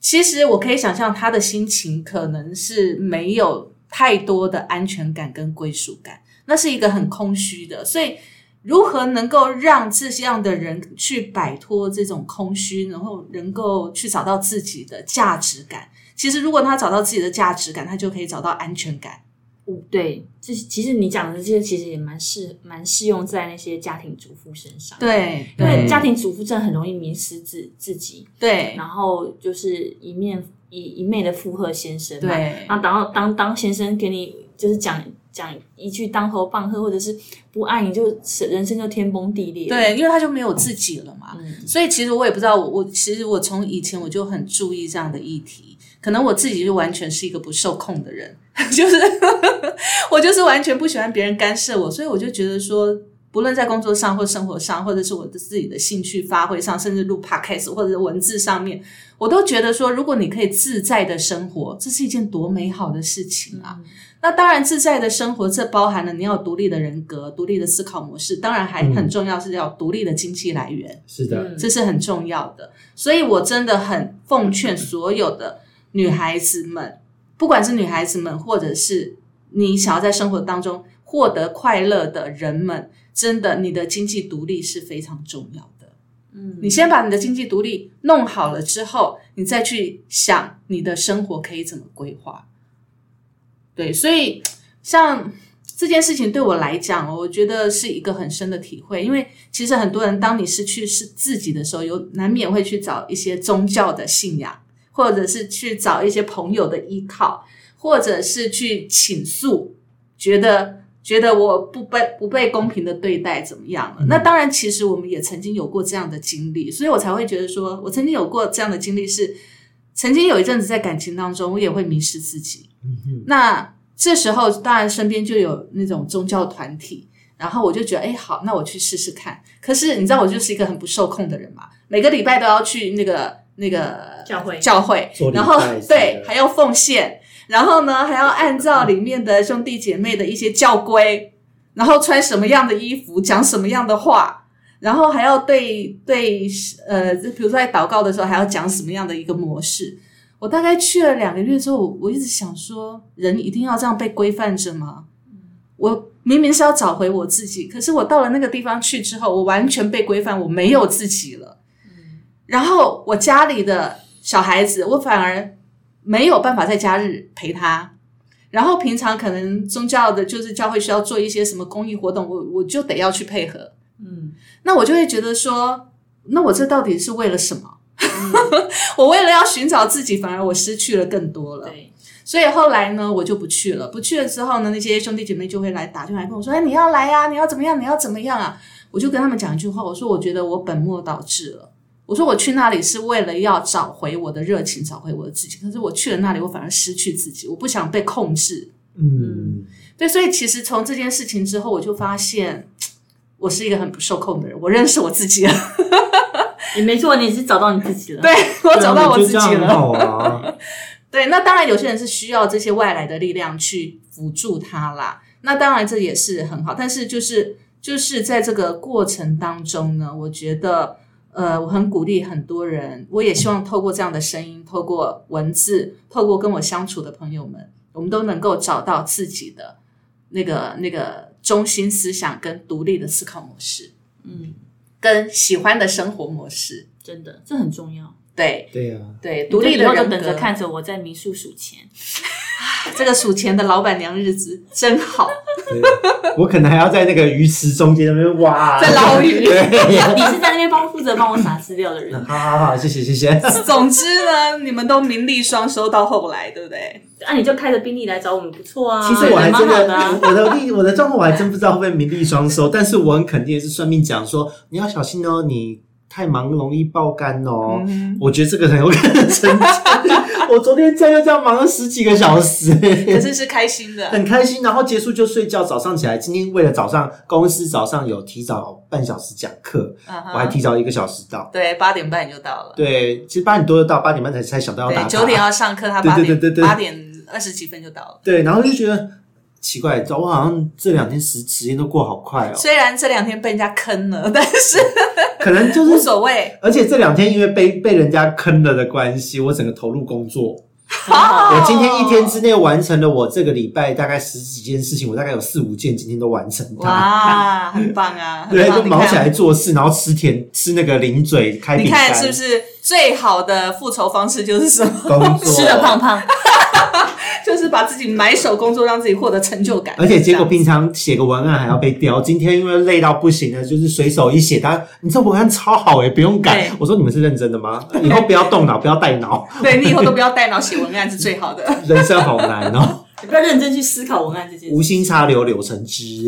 其实我可以想象他的心情可能是没有太多的安全感跟归属感，那是一个很空虚的。所以如何能够让这样的人去摆脱这种空虚，然后能够去找到自己的价值感？其实如果他找到自己的价值感，他就可以找到安全感。嗯，对，这其实你讲的这些其实也蛮适蛮适用在那些家庭主妇身上。，对因为家庭主妇真的很容易迷失自自己，对然后就是一面一一昧的附和先生嘛。对然后当当当先生给你就是讲讲一句当头棒喝，或者是不爱你就人生就天崩地裂。，对，因为他就没有自己了嘛。嗯，所以其实我也不知道，我我其实我从以前我就很注意这样的议题，可能我自己就完全是一个不受控的人，[laughs] 就是 [laughs] 我就是完全不喜欢别人干涉我，所以我就觉得说，不论在工作上或生活上，或者是我的自己的兴趣发挥上，甚至录 podcast 或者是文字上面，我都觉得说，如果你可以自在的生活，这是一件多美好的事情啊！那当然，自在的生活，这包含了你要有独立的人格、独立的思考模式，当然还很重要是要有独立的经济来源。是的，嗯这是很重要的。所以我真的很奉劝所有的女孩子们，不管是女孩子们，或者是你想要在生活当中获得快乐的人们，真的，你的经济独立是非常重要的。嗯，你先把你的经济独立弄好了之后，你再去想你的生活可以怎么规划。对，所以像这件事情对我来讲，我觉得是一个很深的体会。因为其实很多人，当你失去是自己的时候，有难免会去找一些宗教的信仰，或者是去找一些朋友的依靠，或者是去倾诉，觉得觉得我不被不被公平的对待怎么样了？那当然，其实我们也曾经有过这样的经历，所以我才会觉得说，我曾经有过这样的经历是，曾经有一阵子在感情当中，我也会迷失自己。那这时候，当然身边就有那种宗教团体，然后我就觉得，哎，好，那我去试试看。可是你知道，我就是一个很不受控的人嘛，每个礼拜都要去那个那个教会教会然后对还要奉献，然后呢还要按照里面的兄弟姐妹的一些教规，然后穿什么样的衣服，讲什么样的话，然后还要对对呃，比如说在祷告的时候还要讲什么样的一个模式。我大概去了两个月之后，我我一直想说，人一定要这样被规范着吗？我明明是要找回我自己，可是我到了那个地方去之后，我完全被规范，我没有自己了。然后我家里的小孩子，我反而没有办法在假日陪他。然后平常可能宗教的，就是教会需要做一些什么公益活动，我我就得要去配合。嗯，那我就会觉得说，那我这到底是为了什么？[laughs] 我为了要寻找自己，反而我失去了更多了。对，所以后来呢，我就不去了。不去了之后呢，那些兄弟姐妹就会来打电话跟我说：“哎，你要来呀、你要怎么样？你要怎么样啊？”我就跟他们讲一句话，我说：“我觉得我本末倒置了。我说我去那里是为了要找回我的热情，找回我的自己。可是我去了那里，我反而失去自己。我不想被控制。嗯，对，所以其实从这件事情之后，我就发现 [tsk] 我是一个很不受控的人。我认识我自己了，也没错，你是找到你自己了。对 [laughs] 我找到我自己了。[laughs] 对，那当然有些人是需要这些外来的力量去辅助他啦。那当然这也是很好，但是就是就是在这个过程当中呢，我觉得呃，我很鼓励很多人，我也希望透过这样的声音，透过文字，透过跟我相处的朋友们，我们都能够找到自己的那个那个中心思想跟独立的思考模式，嗯，跟喜欢的生活模式。真的，这很重要。对对啊，对，独立的人格等着看着我在民宿数钱。这个数钱的老板娘日子真好。我可能还要在那个鱼池中间那边挖，在捞鱼，你是在那边帮负责帮我撒资料的人，好好好，谢谢谢谢。总之呢，你们都名利双收到后来，对不对？啊，你就开着宾利来找我们，不错啊。其实我还真的，蛮好的啊。我的利我的状况我还真不知道会不会名利双收，但是我很肯定的是算命讲说你要小心哦，你太忙容易爆肝哦。嗯我觉得这个很有可能成真。我昨天这样就这样忙了十几个小时，可是是开心的，[laughs] 很开心，然后结束就睡觉，早上起来，今天为了早上公司早上有提早半小时讲课，我还提早一个小时到。对，八点半就到了，对，其实八点多就到，八点半才才想到要打。九点要上课，他对八点对对对对八点二十几分就到了。对，然后就觉得奇怪，我好像这两天时时间都过好快哦，虽然这两天被人家坑了，但是 [laughs] 可能就是无是，所谓。而且这两天因为被被人家坑了的关系，我整个投入工作。[laughs] 我今天一天之内完成了我这个礼拜大概十几件事情，我大概有四五件今天都完成它。哇，很棒啊！[laughs] 对，就忙起来。做事，然后吃甜吃那个零嘴开饼你，看是不是最好的复仇方式就是什么？工作吃的胖胖，就是把自己埋首工作，让自己获得成就感。而且结果平常写个文案还要被雕，今天因为累到不行了，就是随手一写，他你这文案超好诶，不用改。我说你们是认真的吗？以后不要动脑，不要带脑，对你以后都不要带脑写文案是最好的。[laughs] 人生好难哦。[laughs] 你不要认真去思考文案这件事。无心插柳柳成枝，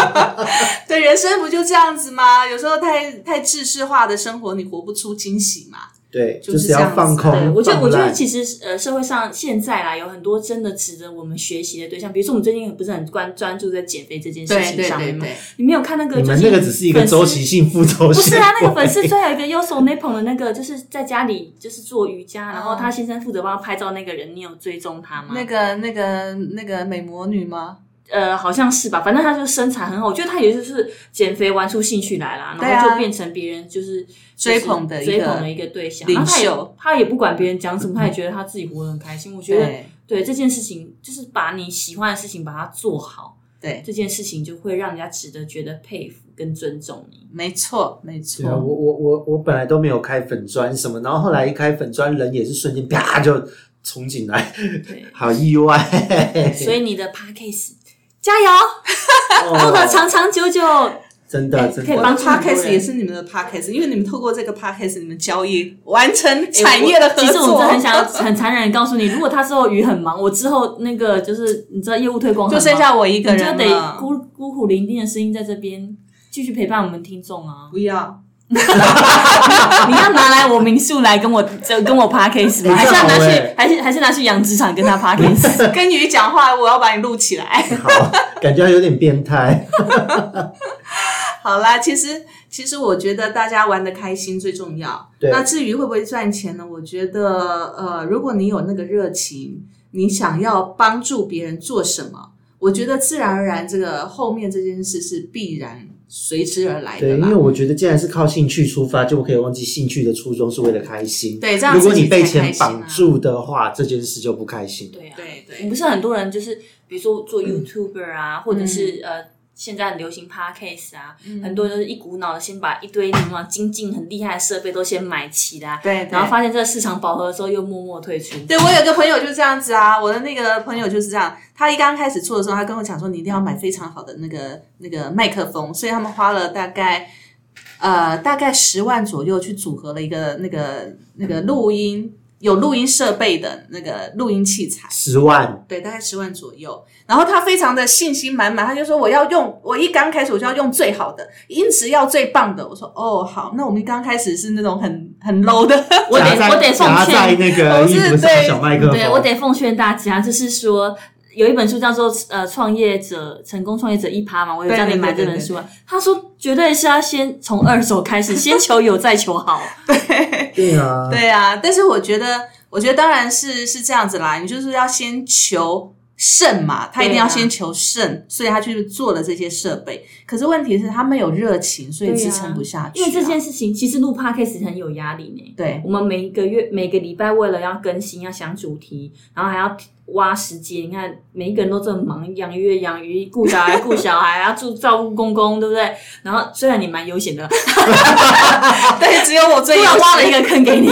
[laughs] 对，人生不就这样子吗？有时候太太制式化的生活，你活不出惊喜嘛。对，就就是这样子放空。对，我觉得，我觉得其实呃，社会上现在啦，有很多真的值得我们学习的对象。比如说，我们最近不是很关专注在减肥这件事情上面吗？对对对，你没有看那个？你们那个只是一个周期。性复仇性，不是啊，那个粉丝最后有一个 Yoso Napon 的那个，就是在家里就是做瑜伽，然后他先生负责帮他拍照那个人，你有追踪他吗？那个那个那个美魔女吗？呃，好像是吧，反正他就身材很好，我觉得他也就是减肥玩出兴趣来啦，然后就变成别人就是追捧的一个追捧的一个对象。然后他也他也不管别人讲什么，他也觉得他自己活得很开心。我觉得对对这件事情，就是把你喜欢的事情把它做好，对，这件事情就会让人家值得觉得佩服跟尊重你。没错没错啊，我。我我我本来都没有开粉砖什么，然后后来一开粉砖，人也是瞬间啪就冲进来，对，[laughs] 好意外。所以你的 podcast 加油，做的哦长长久久。真的真的，可以帮 podcast 也是你们的 podcast，因为你们透过这个 podcast，你们交易完成产业的合作。其实我们真的很想要 [laughs] 很残忍的告诉你，如果他之后鱼很忙，我之后那个就是你知道业务推广就剩下我一个你就得人了。孤孤苦伶仃的声音在这边继续陪伴我们听众啊！不要，[laughs] 你要拿来我民宿来跟我就跟我 p a r k a s e 吗？哎还是要拿去欸还是还是拿去养殖场跟他 p a r k a s e 跟鱼讲话，我要把你录起来。好，感觉有点变态。[laughs] 好啦，其实其实我觉得大家玩的开心最重要。对那至于会不会赚钱呢？我觉得呃，如果你有那个热情，你想要帮助别人做什么，我觉得自然而然这个后面这件事是必然随之而来对，的对。因为我觉得既然是靠兴趣出发，就不可以忘记兴趣的初衷是为了开心。对，这样如果你被钱绑，住的话，这件事就不开心。对啊，对对你不是很多人就是比如说做嗯 YouTuber 啊，或者是呃现在很流行 Podcast 啊，很多人都是一股脑的先把一堆什么精进很厉害的设备都先买齐啦，对对然后发现这个市场饱和的时候又默默退出。对我有个朋友就是这样子啊，我的那个朋友就是这样，他一刚开始做的时候，他跟我讲说，你一定要买非常好的那个那个麦克风，所以他们花了大概呃大概十万左右去组合了一个那个那个录音有录音设备的那个录音器材。十万，对，大概十万左右。然后他非常的信心满满，他就说我要用，我一刚开始我就要用最好的，音质要最棒的。我说哦好，那我们刚开始是那种很很 low 的，我得我得奉劝，那个我是对小麦克。对我得奉劝大家，就是说。有一本书叫做《呃创业者成功创业者一趴》嘛，我有叫你买这本书啊。他说绝对是要先从二手开始，先求有再求好。[laughs] 对啊，对啊。但是我觉得，我觉得当然是是这样子啦，你就是要先求胜嘛，他一定要先求胜，所以他去做了这些设备。可是问题是他没有热情，所以支撑不下去啊、因为这件事情，其实录 podcast 很有压力呢。对我们每一个月、每个礼拜为了要更新、要想主题，然后还要挖时间。你看，每一个人都这么忙，养鱼、养鱼、顾小孩、顾小孩，要住照顾公公，对不对？然后虽然你蛮悠闲的，[laughs] 对，只有我最突然挖了一个坑给你。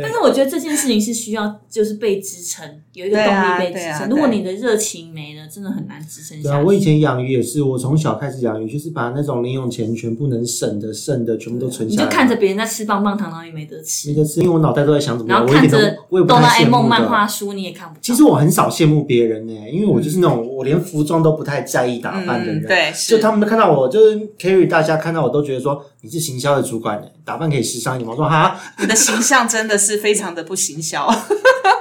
但是我觉得这件事情是需要，就是被支撑，有一个动力被支撑。如果你的热情没了，真的很难支撑对啊，下去。我以前养鱼也是，我从小开始养鱼，就是把那种零用钱全部能省的、剩的，全部都存下来。你就看着别人在吃棒棒糖，然后也没得吃没，得吃，因为我脑袋都在想怎么样，然后我一点看着都我也不哆啦太 A 梦漫画书，你也看不到。其实我很少羡慕别人呢、因为我就是那种我连服装都不太在意打扮的人。嗯，对，就他们看到我，就是 carry 大家看到我都觉得说你是行销的主管呢、打扮可以时尚一点。我说哈，你的形象真的是非常的不行销。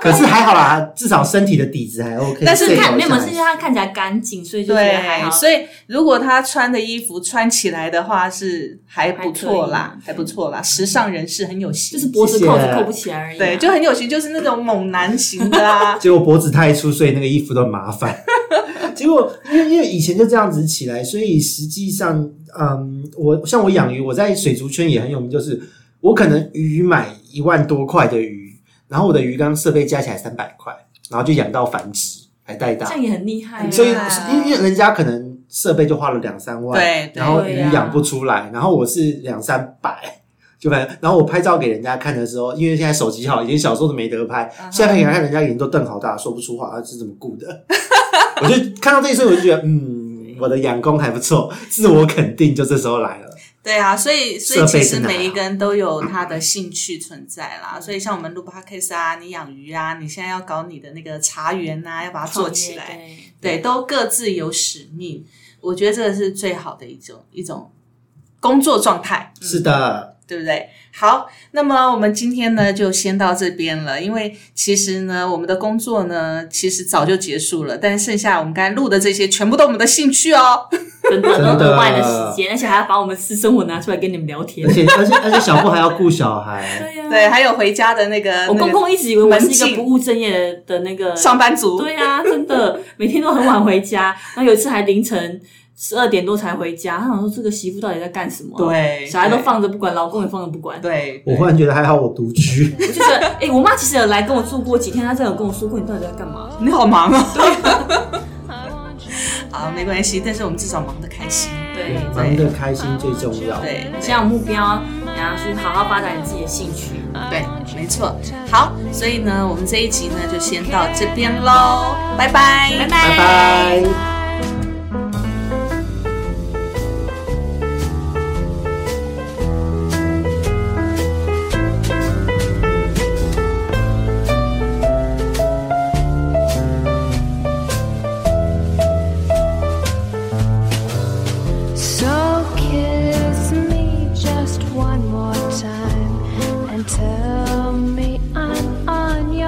可是还好啦，至少身体的底子还 OK。但是看没有，是因为它看起来干净，所以就觉得还好。所以如果他穿的衣服穿起来的话，是还不错啦，还不错啦，时尚人士很有型，就是脖子扣子扣不起来而已啊。对，就很有型，就是那种猛男型的啊。[laughs] 结果脖子太粗，所以那个衣服都很麻烦。[laughs] 结果因为因为以前就这样子起来，所以实际上，嗯，我像我养鱼，我在水族圈也很有名，就是我可能鱼买一万多块的鱼，然后我的鱼缸设备加起来三百块，然后就养到繁殖还带大这，样也很厉害啊。所以因为因为人家可能设备就花了两三万，对对然后鱼养不出来，然后我是两三百。就反正，然后我拍照给人家看的时候，因为现在手机好，以前小时候都没得拍，现在拍给人家看，人家眼睛都瞪好大，说不出话，他是怎么顾的？[laughs] 我就看到这一瞬，我就觉得，嗯，我的养功还不错，自我肯定就这时候来了。对啊，所以所以其实每一个人都有他的兴趣存在啦。所以像我们录 podcast 啊，你养鱼啊，你现在要搞你的那个茶园啊，要把它做起来，对对，都各自有使命。我觉得这个是最好的一种一种工作状态。是的，对不对？好，那么我们今天呢就先到这边了，因为其实呢，我们的工作呢其实早就结束了，但剩下我们刚才录的这些，全部都是我们的兴趣哦。真的。真的。都额外的时间，而且还要把我们私生活拿出来跟你们聊天。而。且而且而且小布还要顾小孩，[laughs] 对呀，对，还有回家的那个，我公公一直以为我是一个不务正业的的那个上班族，对啊，真的。每天都很晚回家，然后有一次还凌晨十二点多才回家。他想说这个媳妇到底在干什么啊、对小孩都放着不管，老公也放着不管。对，我忽然觉得还好我独居，我就觉得，哎、我妈其实有来跟我住过几天，她真的有跟我说过你到底在干嘛。你好忙哦。[laughs] 好，没关系，但是我们至少忙得开心。对，忙得开心最重要。对，你现在有目标，然后去好好发展你自己的兴趣。对，没错。好，所以呢，我们这一集呢就先到这边喽，拜拜，拜拜拜。